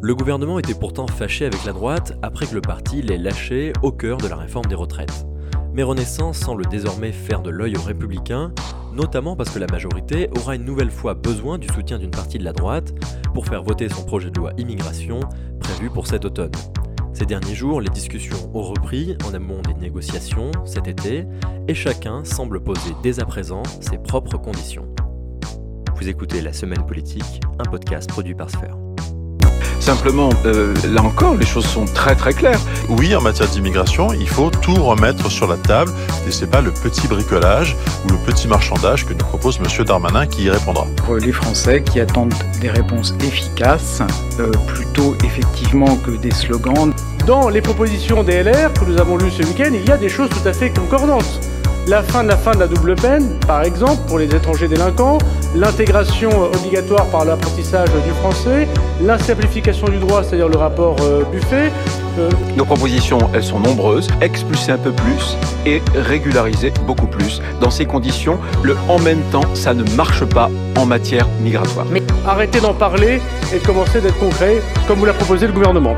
Le gouvernement était pourtant fâché avec la droite après que le parti l'ait lâché au cœur de la réforme des retraites. Mais Renaissance semble désormais faire de l'œil aux républicains, notamment parce que la majorité aura une nouvelle fois besoin du soutien d'une partie de la droite pour faire voter son projet de loi immigration prévu pour cet automne. Ces derniers jours, les discussions ont repris en amont des négociations cet été, et chacun semble poser dès à présent ses propres conditions. Vous écoutez La Semaine Politique, un podcast produit par Sphère. Simplement, euh, là encore, les choses sont très très claires. Oui, en matière d'immigration, il faut tout remettre sur la table et c'est pas le petit bricolage ou le petit marchandage que nous propose M. Darmanin qui y répondra. Pour les Français qui attendent des réponses efficaces, euh, plutôt effectivement que des slogans. Dans les propositions des LR que nous avons lues ce week-end, il y a des choses tout à fait concordantes la fin de la fin de la double peine, par exemple, pour les étrangers délinquants, l'intégration obligatoire par l'apprentissage du français, la simplification du droit, c'est-à-dire le rapport euh, Buffet. Euh, Nos propositions, elles sont nombreuses, expulser un peu plus et régulariser beaucoup plus. Dans ces conditions, le en même temps, ça ne marche pas en matière migratoire. Mais arrêtez d'en parler et commencez d'être concret, comme vous l'a proposé le gouvernement.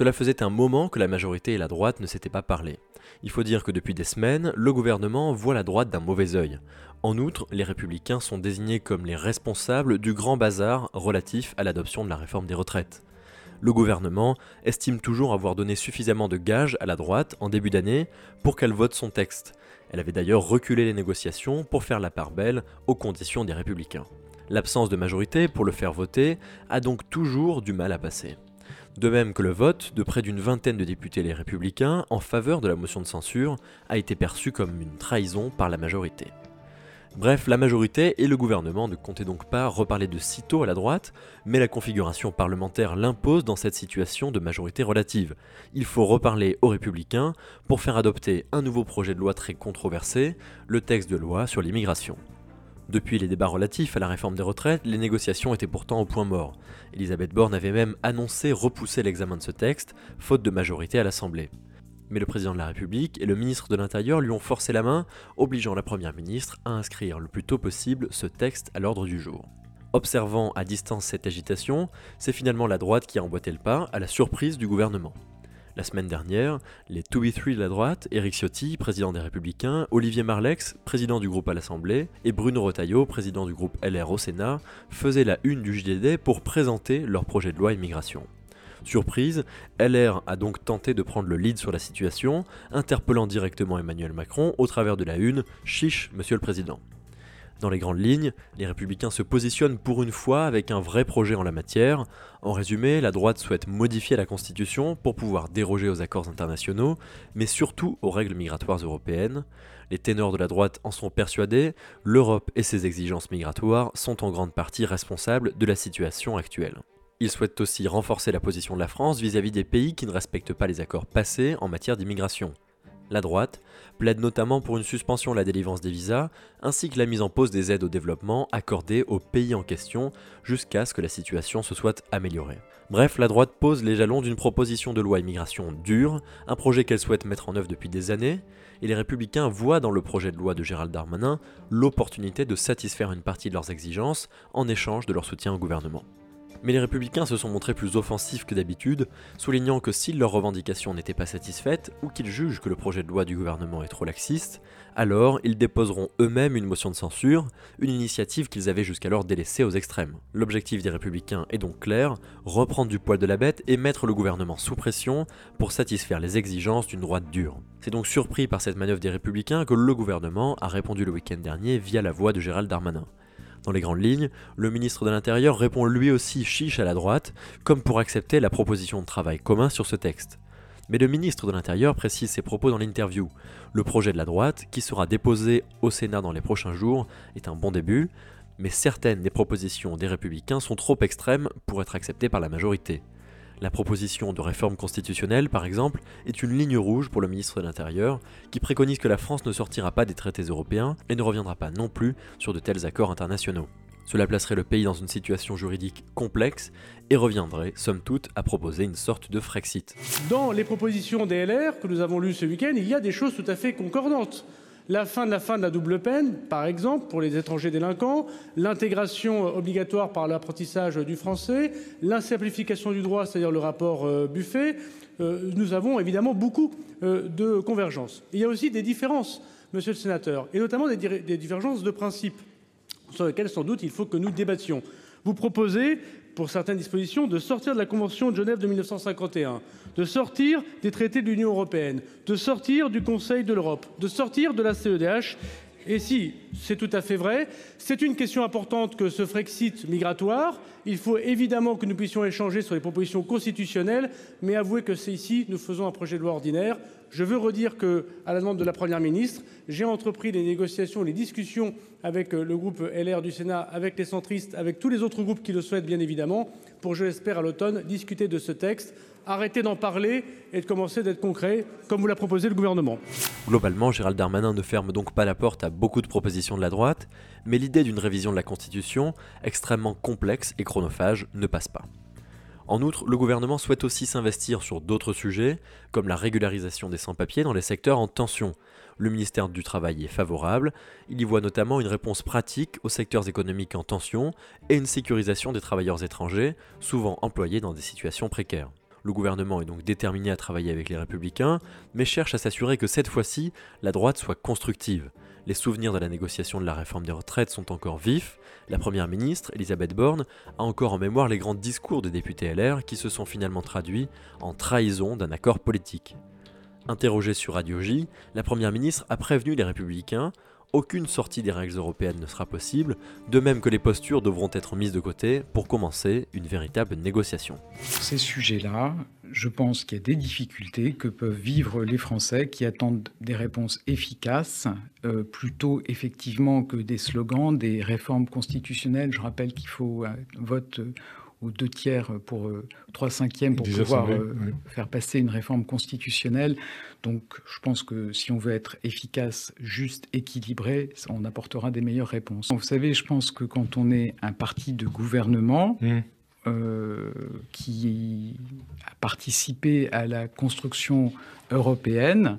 Cela faisait un moment que la majorité et la droite ne s'étaient pas parlé. Il faut dire que depuis des semaines, le gouvernement voit la droite d'un mauvais œil. En outre, les républicains sont désignés comme les responsables du grand bazar relatif à l'adoption de la réforme des retraites. Le gouvernement estime toujours avoir donné suffisamment de gages à la droite en début d'année pour qu'elle vote son texte. Elle avait d'ailleurs reculé les négociations pour faire la part belle aux conditions des républicains. L'absence de majorité pour le faire voter a donc toujours du mal à passer. De même que le vote de près d'une vingtaine de députés les républicains en faveur de la motion de censure a été perçu comme une trahison par la majorité. Bref, la majorité et le gouvernement ne comptaient donc pas reparler de sitôt à la droite, mais la configuration parlementaire l'impose dans cette situation de majorité relative. Il faut reparler aux républicains pour faire adopter un nouveau projet de loi très controversé, le texte de loi sur l'immigration. Depuis les débats relatifs à la réforme des retraites, les négociations étaient pourtant au point mort. Elisabeth Borne avait même annoncé repousser l'examen de ce texte, faute de majorité à l'Assemblée. Mais le président de la République et le ministre de l'Intérieur lui ont forcé la main, obligeant la Première ministre à inscrire le plus tôt possible ce texte à l'ordre du jour. Observant à distance cette agitation, c'est finalement la droite qui a emboîté le pas, à la surprise du gouvernement. La semaine dernière, les 2 de la droite, Éric Ciotti, président des Républicains, Olivier Marlex, président du groupe à l'Assemblée, et Bruno Retailleau, président du groupe LR au Sénat, faisaient la une du JDD pour présenter leur projet de loi immigration. Surprise, LR a donc tenté de prendre le lead sur la situation, interpellant directement Emmanuel Macron au travers de la une Chiche, monsieur le président. Dans les grandes lignes, les républicains se positionnent pour une fois avec un vrai projet en la matière. En résumé, la droite souhaite modifier la Constitution pour pouvoir déroger aux accords internationaux, mais surtout aux règles migratoires européennes. Les ténors de la droite en sont persuadés, l'Europe et ses exigences migratoires sont en grande partie responsables de la situation actuelle. Ils souhaitent aussi renforcer la position de la France vis-à-vis -vis des pays qui ne respectent pas les accords passés en matière d'immigration la droite, plaide notamment pour une suspension de la délivrance des visas, ainsi que la mise en pause des aides au développement accordées aux pays en question jusqu'à ce que la situation se soit améliorée. Bref, la droite pose les jalons d'une proposition de loi immigration dure, un projet qu'elle souhaite mettre en œuvre depuis des années, et les républicains voient dans le projet de loi de Gérald Darmanin l'opportunité de satisfaire une partie de leurs exigences en échange de leur soutien au gouvernement. Mais les républicains se sont montrés plus offensifs que d'habitude, soulignant que si leurs revendications n'étaient pas satisfaites ou qu'ils jugent que le projet de loi du gouvernement est trop laxiste, alors ils déposeront eux-mêmes une motion de censure, une initiative qu'ils avaient jusqu'alors délaissée aux extrêmes. L'objectif des républicains est donc clair, reprendre du poil de la bête et mettre le gouvernement sous pression pour satisfaire les exigences d'une droite dure. C'est donc surpris par cette manœuvre des républicains que le gouvernement a répondu le week-end dernier via la voix de Gérald Darmanin. Dans les grandes lignes, le ministre de l'Intérieur répond lui aussi chiche à la droite, comme pour accepter la proposition de travail commun sur ce texte. Mais le ministre de l'Intérieur précise ses propos dans l'interview. Le projet de la droite, qui sera déposé au Sénat dans les prochains jours, est un bon début, mais certaines des propositions des républicains sont trop extrêmes pour être acceptées par la majorité. La proposition de réforme constitutionnelle, par exemple, est une ligne rouge pour le ministre de l'Intérieur, qui préconise que la France ne sortira pas des traités européens et ne reviendra pas non plus sur de tels accords internationaux. Cela placerait le pays dans une situation juridique complexe et reviendrait, somme toute, à proposer une sorte de Frexit. Dans les propositions des LR que nous avons lues ce week-end, il y a des choses tout à fait concordantes. La fin de la fin de la double peine, par exemple, pour les étrangers délinquants, l'intégration obligatoire par l'apprentissage du français, la simplification du droit, c'est-à-dire le rapport euh, Buffet. Euh, nous avons évidemment beaucoup euh, de convergences. Il y a aussi des différences, monsieur le sénateur, et notamment des, des divergences de principe sur lesquelles sans doute il faut que nous débattions. Vous proposez pour certaines dispositions, de sortir de la Convention de Genève de 1951, de sortir des traités de l'Union européenne, de sortir du Conseil de l'Europe, de sortir de la CEDH. Et si c'est tout à fait vrai, c'est une question importante que ce Frexit migratoire. Il faut évidemment que nous puissions échanger sur les propositions constitutionnelles, mais avouez que c'est ici nous faisons un projet de loi ordinaire. Je veux redire que, à la demande de la Première ministre, j'ai entrepris les négociations, les discussions avec euh, le groupe LR du Sénat, avec les centristes, avec tous les autres groupes qui le souhaitent bien évidemment, pour, je l'espère, à l'automne, discuter de ce texte, arrêter d'en parler et de commencer d'être concret, comme vous l'a proposé le gouvernement. Globalement, Gérald Darmanin ne ferme donc pas la porte à beaucoup de propositions de la droite, mais l'idée d'une révision de la Constitution, extrêmement complexe et chronophage, ne passe pas. En outre, le gouvernement souhaite aussi s'investir sur d'autres sujets, comme la régularisation des sans-papiers dans les secteurs en tension. Le ministère du Travail est favorable, il y voit notamment une réponse pratique aux secteurs économiques en tension et une sécurisation des travailleurs étrangers, souvent employés dans des situations précaires. Le gouvernement est donc déterminé à travailler avec les républicains, mais cherche à s'assurer que cette fois-ci, la droite soit constructive. Les souvenirs de la négociation de la réforme des retraites sont encore vifs. La première ministre, Elisabeth Borne, a encore en mémoire les grands discours de députés LR qui se sont finalement traduits en trahison d'un accord politique. Interrogée sur Radio J, la première ministre a prévenu les républicains aucune sortie des règles européennes ne sera possible, de même que les postures devront être mises de côté pour commencer une véritable négociation. Ces sujets-là, je pense qu'il y a des difficultés que peuvent vivre les Français qui attendent des réponses efficaces, euh, plutôt effectivement que des slogans, des réformes constitutionnelles. Je rappelle qu'il faut un vote aux deux tiers pour euh, trois cinquièmes pour pouvoir euh, faire passer une réforme constitutionnelle. Donc je pense que si on veut être efficace, juste, équilibré, on apportera des meilleures réponses. Vous savez, je pense que quand on est un parti de gouvernement, mmh. euh, qui a participé à la construction européenne,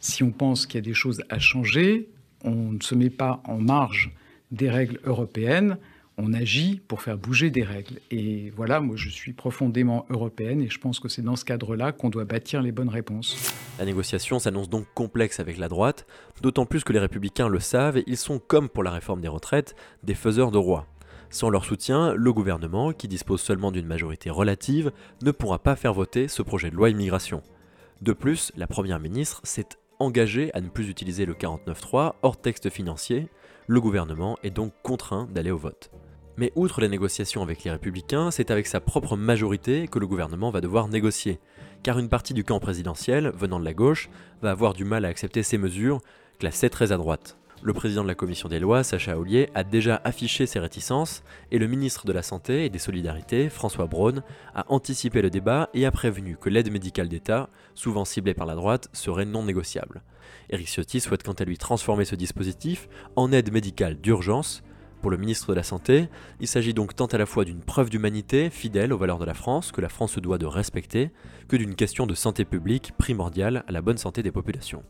si on pense qu'il y a des choses à changer, on ne se met pas en marge des règles européennes, on agit pour faire bouger des règles. Et voilà, moi je suis profondément européenne et je pense que c'est dans ce cadre-là qu'on doit bâtir les bonnes réponses. La négociation s'annonce donc complexe avec la droite, d'autant plus que les républicains le savent ils sont, comme pour la réforme des retraites, des faiseurs de roi. Sans leur soutien, le gouvernement, qui dispose seulement d'une majorité relative, ne pourra pas faire voter ce projet de loi immigration. De plus, la Première ministre s'est engagée à ne plus utiliser le 49.3 hors texte financier, le gouvernement est donc contraint d'aller au vote. Mais outre les négociations avec les républicains, c'est avec sa propre majorité que le gouvernement va devoir négocier, car une partie du camp présidentiel, venant de la gauche, va avoir du mal à accepter ces mesures, classées très à droite. Le président de la commission des lois, Sacha Ollier, a déjà affiché ses réticences, et le ministre de la Santé et des Solidarités, François Braun, a anticipé le débat et a prévenu que l'aide médicale d'État, souvent ciblée par la droite, serait non négociable. Eric Ciotti souhaite quant à lui transformer ce dispositif en aide médicale d'urgence, pour le ministre de la Santé, il s'agit donc tant à la fois d'une preuve d'humanité fidèle aux valeurs de la France que la France se doit de respecter, que d'une question de santé publique primordiale à la bonne santé des populations.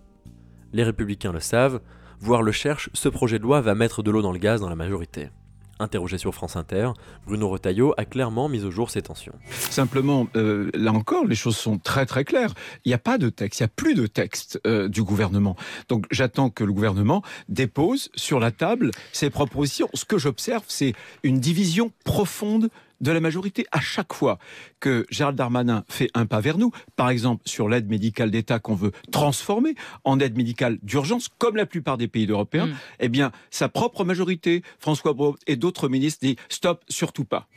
Les républicains le savent, voire le cherchent, ce projet de loi va mettre de l'eau dans le gaz dans la majorité. Interrogé sur France Inter, Bruno Retailleau a clairement mis au jour ces tensions. Simplement, euh, là encore, les choses sont très très claires. Il n'y a pas de texte, il n'y a plus de texte euh, du gouvernement. Donc j'attends que le gouvernement dépose sur la table ses propositions. Ce que j'observe, c'est une division profonde de la majorité à chaque fois que Gérald Darmanin fait un pas vers nous, par exemple sur l'aide médicale d'État qu'on veut transformer en aide médicale d'urgence, comme la plupart des pays européens, mm. eh bien, sa propre majorité, François Braun et d'autres ministres, dit stop, surtout pas.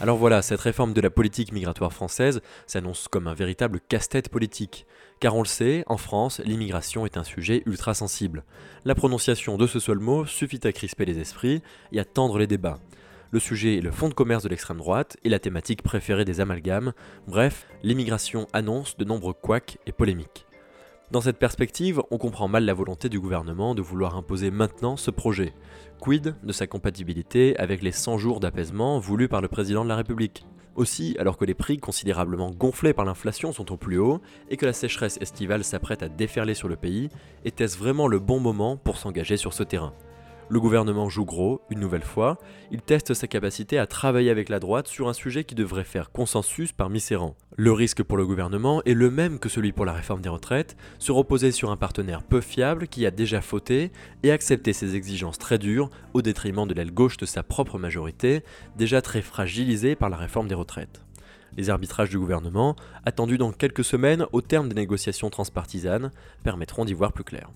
Alors voilà, cette réforme de la politique migratoire française s'annonce comme un véritable casse-tête politique. Car on le sait, en France, l'immigration est un sujet ultra sensible. La prononciation de ce seul mot suffit à crisper les esprits et à tendre les débats. Le sujet est le fonds de commerce de l'extrême droite et la thématique préférée des amalgames. Bref, l'immigration annonce de nombreux couacs et polémiques. Dans cette perspective, on comprend mal la volonté du gouvernement de vouloir imposer maintenant ce projet. Quid de sa compatibilité avec les 100 jours d'apaisement voulus par le président de la République? Aussi, alors que les prix considérablement gonflés par l'inflation sont au plus haut et que la sécheresse estivale s'apprête à déferler sur le pays, était-ce vraiment le bon moment pour s'engager sur ce terrain? Le gouvernement joue gros, une nouvelle fois, il teste sa capacité à travailler avec la droite sur un sujet qui devrait faire consensus parmi ses rangs. Le risque pour le gouvernement est le même que celui pour la réforme des retraites, se reposer sur un partenaire peu fiable qui a déjà fauté et accepter ses exigences très dures au détriment de l'aile gauche de sa propre majorité, déjà très fragilisée par la réforme des retraites. Les arbitrages du gouvernement, attendus dans quelques semaines au terme des négociations transpartisanes, permettront d'y voir plus clair.